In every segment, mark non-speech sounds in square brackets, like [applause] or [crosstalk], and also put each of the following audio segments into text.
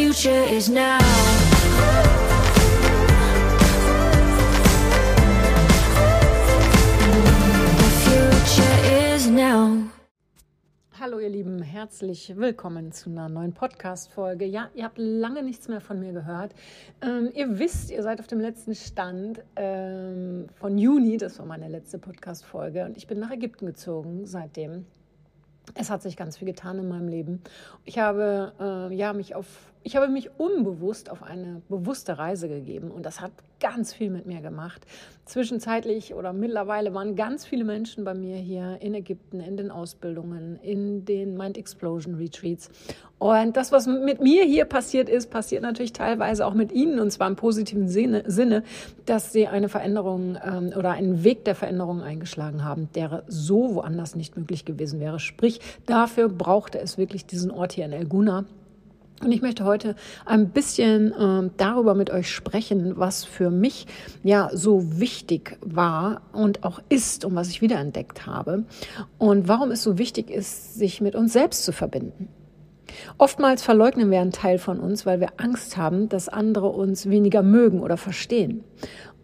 future is now. Hallo ihr Lieben, herzlich willkommen zu einer neuen Podcast-Folge. Ja, ihr habt lange nichts mehr von mir gehört. Ähm, ihr wisst, ihr seid auf dem letzten Stand ähm, von Juni, das war meine letzte Podcast-Folge und ich bin nach Ägypten gezogen seitdem. Es hat sich ganz viel getan in meinem Leben. Ich habe äh, ja mich auf ich habe mich unbewusst auf eine bewusste Reise gegeben und das hat ganz viel mit mir gemacht. Zwischenzeitlich oder mittlerweile waren ganz viele Menschen bei mir hier in Ägypten, in den Ausbildungen, in den Mind Explosion Retreats. Und das, was mit mir hier passiert ist, passiert natürlich teilweise auch mit Ihnen und zwar im positiven Sinne, dass Sie eine Veränderung ähm, oder einen Weg der Veränderung eingeschlagen haben, der so woanders nicht möglich gewesen wäre. Sprich, dafür brauchte es wirklich diesen Ort hier in El Guna und ich möchte heute ein bisschen äh, darüber mit euch sprechen, was für mich ja so wichtig war und auch ist und was ich wiederentdeckt habe und warum es so wichtig ist, sich mit uns selbst zu verbinden. Oftmals verleugnen wir einen Teil von uns, weil wir Angst haben, dass andere uns weniger mögen oder verstehen.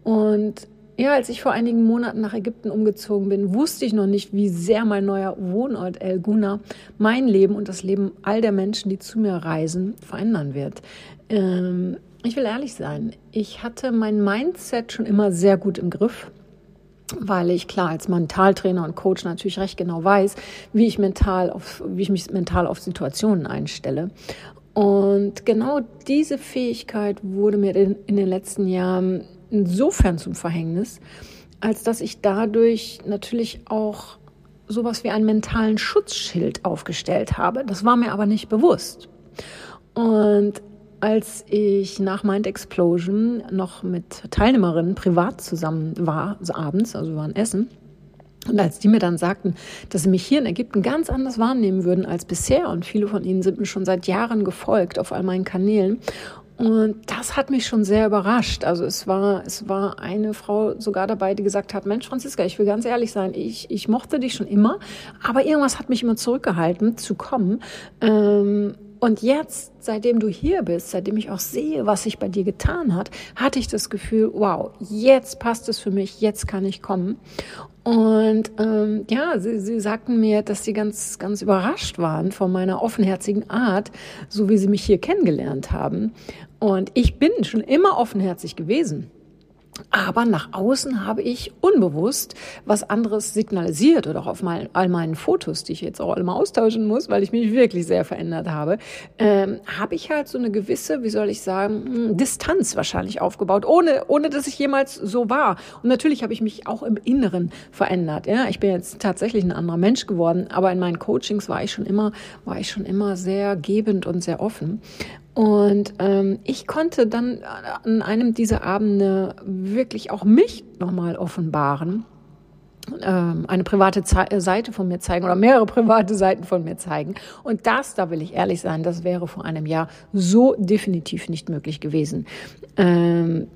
Und ja, als ich vor einigen Monaten nach Ägypten umgezogen bin, wusste ich noch nicht, wie sehr mein neuer Wohnort El Guna mein Leben und das Leben all der Menschen, die zu mir reisen, verändern wird. Ähm, ich will ehrlich sein, ich hatte mein Mindset schon immer sehr gut im Griff weil ich klar als Mentaltrainer und Coach natürlich recht genau weiß, wie ich mental auf, wie ich mich mental auf Situationen einstelle. Und genau diese Fähigkeit wurde mir in, in den letzten Jahren insofern zum Verhängnis, als dass ich dadurch natürlich auch sowas wie einen mentalen Schutzschild aufgestellt habe. Das war mir aber nicht bewusst. Und als ich nach Mind Explosion noch mit Teilnehmerinnen privat zusammen war, also abends, also wir waren essen, und als die mir dann sagten, dass sie mich hier in Ägypten ganz anders wahrnehmen würden als bisher, und viele von ihnen sind mir schon seit Jahren gefolgt auf all meinen Kanälen, und das hat mich schon sehr überrascht. Also es war, es war eine Frau sogar dabei, die gesagt hat, Mensch, Franziska, ich will ganz ehrlich sein, ich, ich mochte dich schon immer, aber irgendwas hat mich immer zurückgehalten, zu kommen. Ähm, und jetzt, seitdem du hier bist, seitdem ich auch sehe, was sich bei dir getan hat, hatte ich das Gefühl, wow, jetzt passt es für mich, jetzt kann ich kommen. Und ähm, ja, sie, sie sagten mir, dass sie ganz, ganz überrascht waren von meiner offenherzigen Art, so wie sie mich hier kennengelernt haben. Und ich bin schon immer offenherzig gewesen. Aber nach außen habe ich unbewusst was anderes signalisiert oder auch auf mein, all meinen Fotos, die ich jetzt auch mal austauschen muss, weil ich mich wirklich sehr verändert habe, ähm, habe ich halt so eine gewisse, wie soll ich sagen, hm, Distanz wahrscheinlich aufgebaut, ohne, ohne dass ich jemals so war. Und natürlich habe ich mich auch im Inneren verändert. Ja, ich bin jetzt tatsächlich ein anderer Mensch geworden, aber in meinen Coachings war ich schon immer, war ich schon immer sehr gebend und sehr offen. Und ähm, ich konnte dann an einem dieser Abende wirklich auch mich nochmal offenbaren, ähm, eine private Ze äh, Seite von mir zeigen oder mehrere [laughs] private Seiten von mir zeigen. Und das, da will ich ehrlich sein, das wäre vor einem Jahr so definitiv nicht möglich gewesen. Ähm,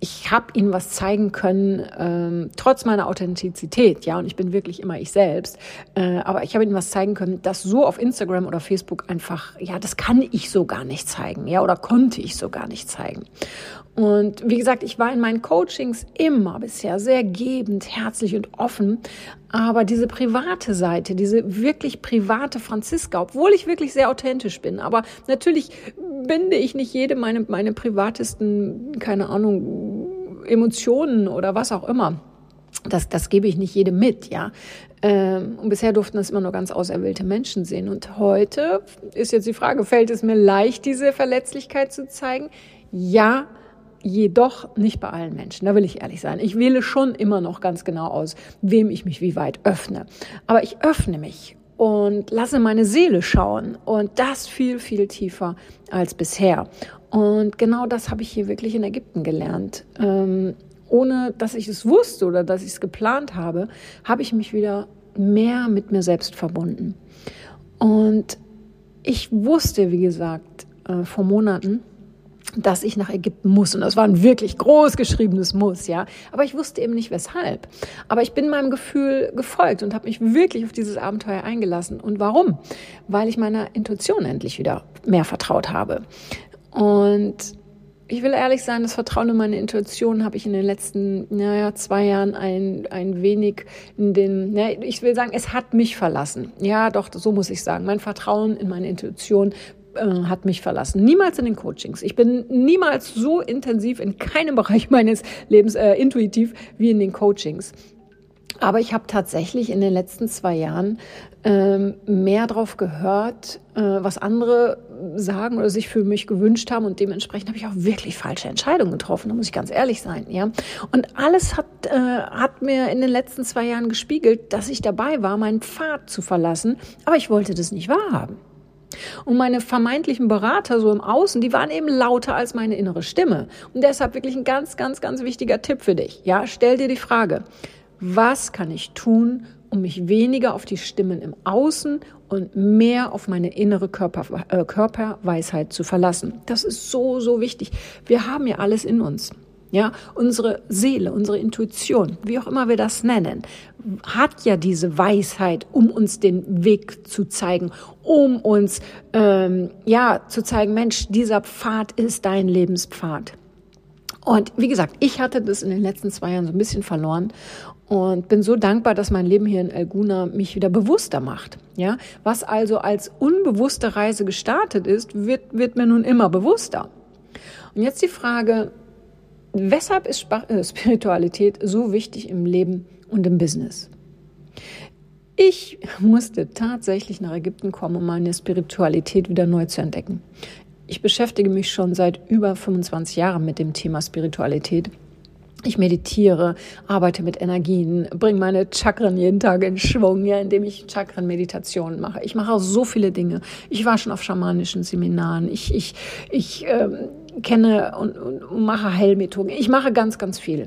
ich habe ihnen was zeigen können, ähm, trotz meiner Authentizität, ja, und ich bin wirklich immer ich selbst, äh, aber ich habe ihnen was zeigen können, das so auf Instagram oder Facebook einfach, ja, das kann ich so gar nicht zeigen, ja, oder konnte ich so gar nicht zeigen. Und wie gesagt, ich war in meinen Coachings immer bisher sehr gebend, herzlich und offen, aber diese private Seite, diese wirklich private Franziska, obwohl ich wirklich sehr authentisch bin, aber natürlich binde ich nicht jede meine, meine privatesten, keine Ahnung, Emotionen oder was auch immer. Das, das gebe ich nicht jedem mit, ja. Ähm, und bisher durften das immer nur ganz auserwählte Menschen sehen. Und heute ist jetzt die Frage, fällt es mir leicht, diese Verletzlichkeit zu zeigen? Ja, jedoch nicht bei allen Menschen. Da will ich ehrlich sein. Ich wähle schon immer noch ganz genau aus, wem ich mich wie weit öffne. Aber ich öffne mich und lasse meine Seele schauen und das viel, viel tiefer als bisher. Und genau das habe ich hier wirklich in Ägypten gelernt. Ähm, ohne dass ich es wusste oder dass ich es geplant habe, habe ich mich wieder mehr mit mir selbst verbunden. Und ich wusste, wie gesagt, äh, vor Monaten, dass ich nach Ägypten muss. Und das war ein wirklich groß geschriebenes Muss, ja. Aber ich wusste eben nicht weshalb. Aber ich bin meinem Gefühl gefolgt und habe mich wirklich auf dieses Abenteuer eingelassen. Und warum? Weil ich meiner Intuition endlich wieder mehr vertraut habe. Und ich will ehrlich sein, das Vertrauen in meine Intuition habe ich in den letzten naja, zwei Jahren ein, ein wenig in den, ja, ich will sagen, es hat mich verlassen. Ja, doch, so muss ich sagen. Mein Vertrauen in meine Intuition äh, hat mich verlassen. Niemals in den Coachings. Ich bin niemals so intensiv in keinem [laughs] Bereich meines Lebens äh, intuitiv wie in den Coachings. Aber ich habe tatsächlich in den letzten zwei Jahren ähm, mehr darauf gehört, äh, was andere sagen oder sich für mich gewünscht haben und dementsprechend habe ich auch wirklich falsche Entscheidungen getroffen, da muss ich ganz ehrlich sein, ja. Und alles hat, äh, hat mir in den letzten zwei Jahren gespiegelt, dass ich dabei war, meinen Pfad zu verlassen, aber ich wollte das nicht wahrhaben. Und meine vermeintlichen Berater so im Außen, die waren eben lauter als meine innere Stimme. Und deshalb wirklich ein ganz, ganz, ganz wichtiger Tipp für dich. Ja, stell dir die Frage, was kann ich tun, um mich weniger auf die Stimmen im Außen und mehr auf meine innere Körper, äh, Körperweisheit zu verlassen. Das ist so, so wichtig. Wir haben ja alles in uns. Ja, unsere Seele, unsere Intuition, wie auch immer wir das nennen, hat ja diese Weisheit, um uns den Weg zu zeigen, um uns ähm, ja zu zeigen, Mensch, dieser Pfad ist dein Lebenspfad. Und wie gesagt, ich hatte das in den letzten zwei Jahren so ein bisschen verloren und bin so dankbar, dass mein Leben hier in Elguna mich wieder bewusster macht. Ja, was also als unbewusste Reise gestartet ist, wird, wird mir nun immer bewusster. Und jetzt die Frage, weshalb ist äh, Spiritualität so wichtig im Leben und im Business? Ich musste tatsächlich nach Ägypten kommen, um meine Spiritualität wieder neu zu entdecken. Ich beschäftige mich schon seit über 25 Jahren mit dem Thema Spiritualität ich meditiere, arbeite mit Energien, bringe meine Chakren jeden Tag in Schwung, ja, indem ich Chakren-Meditationen mache. Ich mache auch so viele Dinge. Ich war schon auf schamanischen Seminaren. Ich, ich, ich ähm, kenne und, und mache Heilmethoden. Ich mache ganz, ganz viel.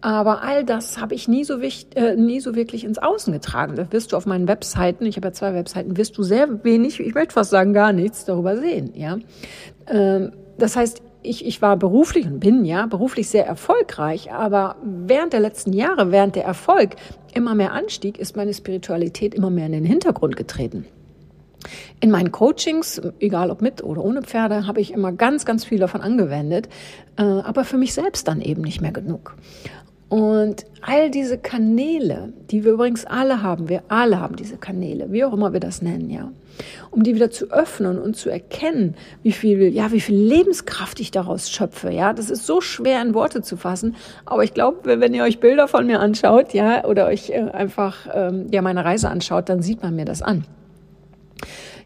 Aber all das habe ich nie so, wichtig, äh, nie so wirklich ins Außen getragen. Da wirst du auf meinen Webseiten, ich habe ja zwei Webseiten, wirst du sehr wenig, ich möchte fast sagen gar nichts darüber sehen. Ja, ähm, das heißt, ich, ich war beruflich und bin ja beruflich sehr erfolgreich, aber während der letzten Jahre, während der Erfolg immer mehr anstieg, ist meine Spiritualität immer mehr in den Hintergrund getreten. In meinen Coachings, egal ob mit oder ohne Pferde, habe ich immer ganz, ganz viel davon angewendet, äh, aber für mich selbst dann eben nicht mehr genug. Und all diese Kanäle, die wir übrigens alle haben, wir alle haben diese Kanäle, wie auch immer wir das nennen, ja, um die wieder zu öffnen und zu erkennen, wie viel, ja, wie viel Lebenskraft ich daraus schöpfe, ja, das ist so schwer in Worte zu fassen, aber ich glaube, wenn ihr euch Bilder von mir anschaut, ja, oder euch äh, einfach, ähm, ja, meine Reise anschaut, dann sieht man mir das an.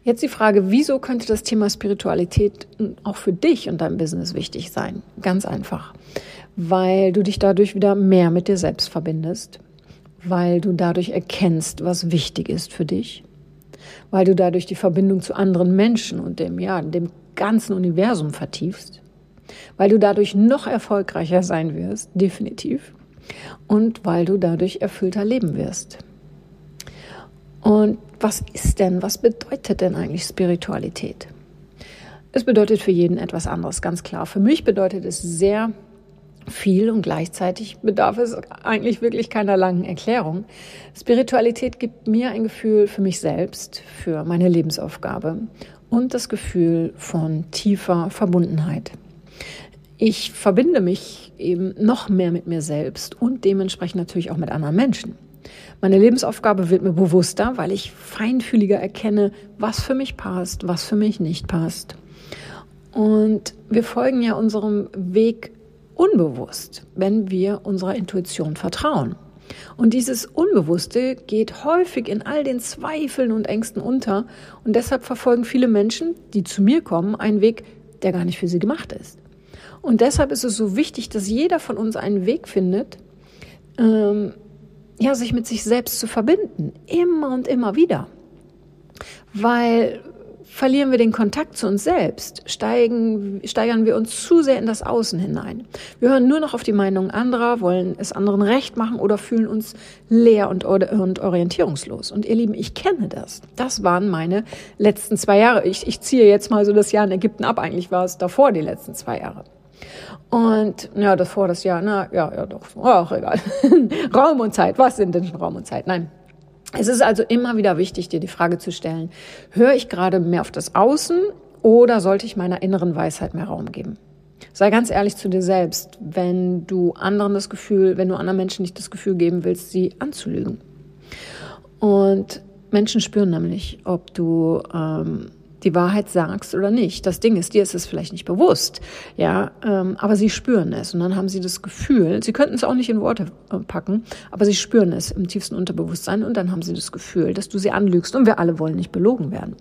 Jetzt die Frage, wieso könnte das Thema Spiritualität auch für dich und dein Business wichtig sein? Ganz einfach weil du dich dadurch wieder mehr mit dir selbst verbindest, weil du dadurch erkennst, was wichtig ist für dich, weil du dadurch die Verbindung zu anderen Menschen und dem, ja, dem ganzen Universum vertiefst, weil du dadurch noch erfolgreicher sein wirst, definitiv, und weil du dadurch erfüllter leben wirst. Und was ist denn, was bedeutet denn eigentlich Spiritualität? Es bedeutet für jeden etwas anderes, ganz klar. Für mich bedeutet es sehr viel und gleichzeitig bedarf es eigentlich wirklich keiner langen Erklärung. Spiritualität gibt mir ein Gefühl für mich selbst, für meine Lebensaufgabe und das Gefühl von tiefer Verbundenheit. Ich verbinde mich eben noch mehr mit mir selbst und dementsprechend natürlich auch mit anderen Menschen. Meine Lebensaufgabe wird mir bewusster, weil ich feinfühliger erkenne, was für mich passt, was für mich nicht passt. Und wir folgen ja unserem Weg unbewusst, wenn wir unserer Intuition vertrauen. Und dieses Unbewusste geht häufig in all den Zweifeln und Ängsten unter. Und deshalb verfolgen viele Menschen, die zu mir kommen, einen Weg, der gar nicht für sie gemacht ist. Und deshalb ist es so wichtig, dass jeder von uns einen Weg findet, ähm, ja, sich mit sich selbst zu verbinden. Immer und immer wieder. Weil verlieren wir den Kontakt zu uns selbst, steigen, steigern wir uns zu sehr in das Außen hinein. Wir hören nur noch auf die Meinung anderer, wollen es anderen recht machen oder fühlen uns leer und, und orientierungslos. Und ihr Lieben, ich kenne das. Das waren meine letzten zwei Jahre. Ich, ich ziehe jetzt mal so das Jahr in Ägypten ab. Eigentlich war es davor die letzten zwei Jahre. Und ja, das vor das Jahr, na ja, ja doch, auch egal. [laughs] Raum und Zeit, was sind denn Raum und Zeit? Nein, es ist also immer wieder wichtig, dir die Frage zu stellen, höre ich gerade mehr auf das Außen oder sollte ich meiner inneren Weisheit mehr Raum geben? Sei ganz ehrlich zu dir selbst, wenn du anderen das Gefühl, wenn du anderen Menschen nicht das Gefühl geben willst, sie anzulügen. Und Menschen spüren nämlich, ob du ähm, die Wahrheit sagst oder nicht. Das Ding ist, dir ist es vielleicht nicht bewusst, ja, ähm, aber sie spüren es und dann haben sie das Gefühl, sie könnten es auch nicht in Worte äh, packen, aber sie spüren es im tiefsten Unterbewusstsein und dann haben sie das Gefühl, dass du sie anlügst und wir alle wollen nicht belogen werden.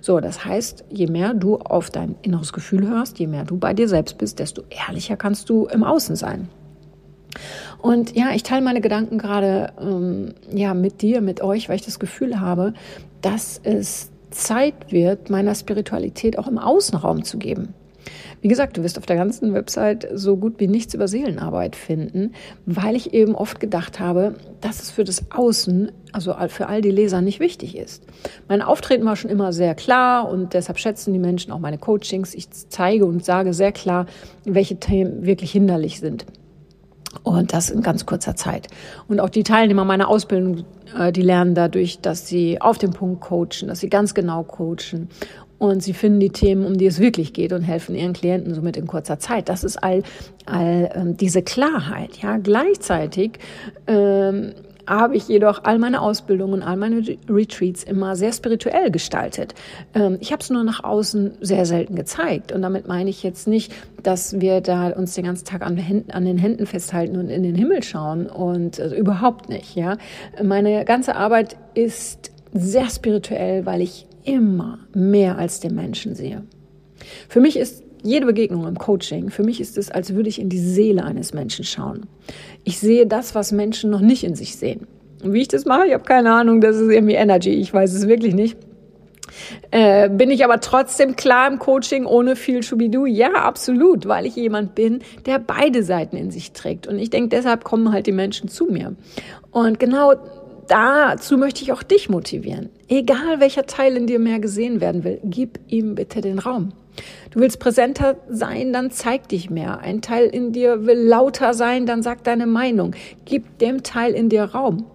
So, das heißt, je mehr du auf dein inneres Gefühl hörst, je mehr du bei dir selbst bist, desto ehrlicher kannst du im Außen sein. Und ja, ich teile meine Gedanken gerade ähm, ja mit dir, mit euch, weil ich das Gefühl habe, dass es Zeit wird, meiner Spiritualität auch im Außenraum zu geben. Wie gesagt, du wirst auf der ganzen Website so gut wie nichts über Seelenarbeit finden, weil ich eben oft gedacht habe, dass es für das Außen, also für all die Leser, nicht wichtig ist. Mein Auftreten war schon immer sehr klar und deshalb schätzen die Menschen auch meine Coachings. Ich zeige und sage sehr klar, welche Themen wirklich hinderlich sind. Und das in ganz kurzer Zeit. Und auch die Teilnehmer meiner Ausbildung, äh, die lernen dadurch, dass sie auf den Punkt coachen, dass sie ganz genau coachen. Und sie finden die Themen, um die es wirklich geht und helfen ihren Klienten somit in kurzer Zeit. Das ist all, all ähm, diese Klarheit. Ja, gleichzeitig ähm, habe ich jedoch all meine Ausbildungen, all meine Retreats immer sehr spirituell gestaltet. Ähm, ich habe es nur nach außen sehr selten gezeigt. Und damit meine ich jetzt nicht, dass wir da uns den ganzen Tag an, den Händen festhalten und in den Himmel schauen. Und also überhaupt nicht. Ja, meine ganze Arbeit ist sehr spirituell, weil ich immer mehr als den Menschen sehe. Für mich ist jede Begegnung im Coaching, für mich ist es, als würde ich in die Seele eines Menschen schauen. Ich sehe das, was Menschen noch nicht in sich sehen. Und wie ich das mache, ich habe keine Ahnung, das ist irgendwie Energy, ich weiß es wirklich nicht. Äh, bin ich aber trotzdem klar im Coaching ohne viel Schubidu? Ja, absolut, weil ich jemand bin, der beide Seiten in sich trägt. Und ich denke, deshalb kommen halt die Menschen zu mir. Und genau dazu möchte ich auch dich motivieren. Egal welcher Teil in dir mehr gesehen werden will, gib ihm bitte den Raum. Du willst präsenter sein, dann zeig dich mehr. Ein Teil in dir will lauter sein, dann sag deine Meinung. Gib dem Teil in dir Raum.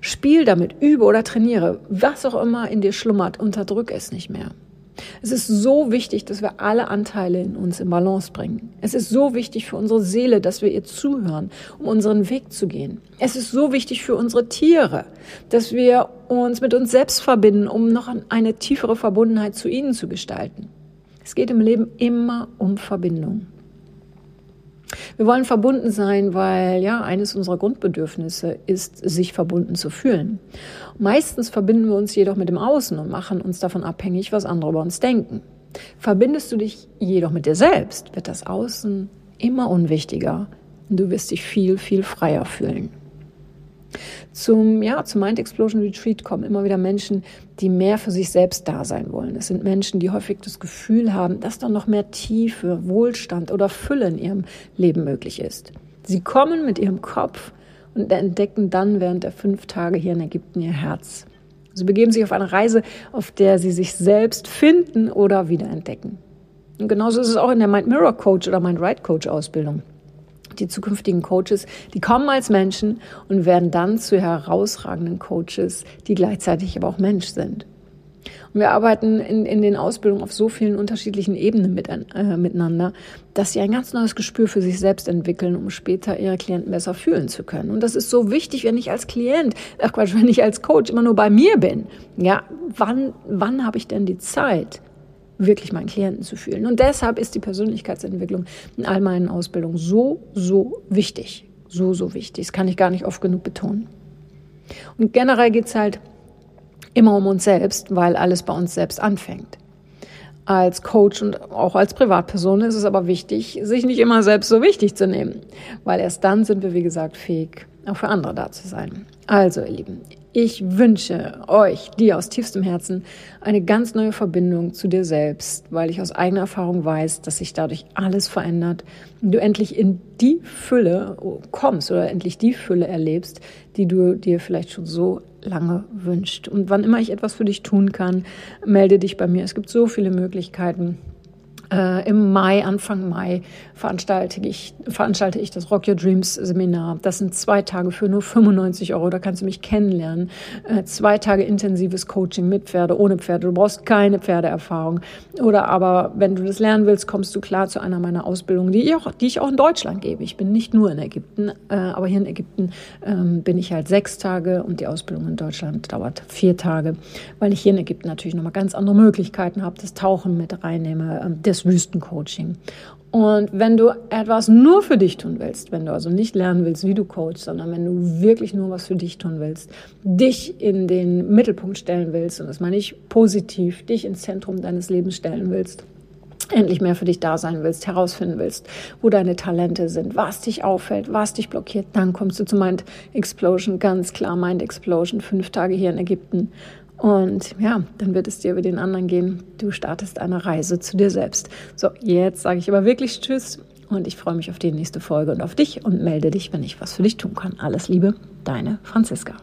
Spiel damit, übe oder trainiere. Was auch immer in dir schlummert, unterdrück es nicht mehr. Es ist so wichtig, dass wir alle Anteile in uns in Balance bringen. Es ist so wichtig für unsere Seele, dass wir ihr zuhören, um unseren Weg zu gehen. Es ist so wichtig für unsere Tiere, dass wir uns mit uns selbst verbinden, um noch eine tiefere Verbundenheit zu ihnen zu gestalten. Es geht im Leben immer um Verbindung. Wir wollen verbunden sein, weil ja, eines unserer Grundbedürfnisse ist, sich verbunden zu fühlen. Meistens verbinden wir uns jedoch mit dem Außen und machen uns davon abhängig, was andere über uns denken. Verbindest du dich jedoch mit dir selbst, wird das Außen immer unwichtiger und du wirst dich viel, viel freier fühlen. Zum, ja, zum Mind Explosion Retreat kommen immer wieder Menschen, die mehr für sich selbst da sein wollen. Es sind Menschen, die häufig das Gefühl haben, dass da noch mehr Tiefe, Wohlstand oder Fülle in ihrem Leben möglich ist. Sie kommen mit ihrem Kopf und entdecken dann während der fünf Tage hier in Ägypten ihr Herz. Sie begeben sich auf eine Reise, auf der sie sich selbst finden oder wiederentdecken. Und genauso ist es auch in der Mind Mirror Coach oder Mind Right Coach Ausbildung die zukünftigen Coaches, die kommen als Menschen und werden dann zu herausragenden Coaches, die gleichzeitig aber auch Mensch sind. Und wir arbeiten in, in den Ausbildungen auf so vielen unterschiedlichen Ebenen mit, äh, miteinander, dass sie ein ganz neues Gespür für sich selbst entwickeln, um später ihre Klienten besser fühlen zu können. Und das ist so wichtig, wenn ich als Klient, ach Quatsch, wenn ich als Coach immer nur bei mir bin. Ja, wann, wann habe ich denn die Zeit? Wirklich meinen Klienten zu fühlen. Und deshalb ist die Persönlichkeitsentwicklung in all meinen Ausbildungen so, so wichtig. So, so wichtig. Das kann ich gar nicht oft genug betonen. Und generell geht es halt immer um uns selbst, weil alles bei uns selbst anfängt. Als Coach und auch als Privatperson ist es aber wichtig, sich nicht immer selbst so wichtig zu nehmen, weil erst dann sind wir, wie gesagt, fähig, auch für andere da zu sein. Also, ihr Lieben, ich wünsche euch, dir aus tiefstem Herzen, eine ganz neue Verbindung zu dir selbst, weil ich aus eigener Erfahrung weiß, dass sich dadurch alles verändert und du endlich in die Fülle kommst oder endlich die Fülle erlebst, die du dir vielleicht schon so lange wünscht. Und wann immer ich etwas für dich tun kann, melde dich bei mir. Es gibt so viele Möglichkeiten Äh, Im Mai, Anfang Mai, veranstalte ich, veranstalte ich das Rock Your Dreams Seminar. Das sind zwei Tage für nur 95 Euro. Da kannst du mich kennenlernen. Äh, zwei Tage intensives Coaching mit Pferde, ohne Pferde. Du brauchst keine Pferdeerfahrung. Oder aber, wenn du das lernen willst, kommst du klar zu einer meiner Ausbildungen, die ich auch, die ich auch in Deutschland gebe. Ich bin nicht nur in Ägypten, äh, aber hier in Ägypten ähm, bin ich halt sechs Tage und die Ausbildung in Deutschland dauert vier Tage, weil ich hier in Ägypten natürlich nochmal ganz andere Möglichkeiten habe, das Tauchen mit reinnehme, äh, Wüstencoaching. Und wenn du etwas nur für dich tun willst, wenn du also nicht lernen willst, wie du coachst, sondern wenn du wirklich nur was für dich tun willst, dich in den Mittelpunkt stellen willst, und das meine ich positiv, dich ins Zentrum deines Lebens stellen willst, endlich mehr für dich da sein willst, herausfinden willst, wo deine Talente sind, was dich auffällt, was dich blockiert, dann kommst du zu Mind Explosion, ganz klar Mind Explosion, fünf Tage hier in Ägypten und ja, dann wird es dir wie den anderen gehen. Du startest eine Reise zu dir selbst. So, jetzt sage ich aber wirklich Tschüss und ich freue mich auf die nächste Folge und auf dich und melde dich, wenn ich was für dich tun kann. Alles Liebe, deine Franziska.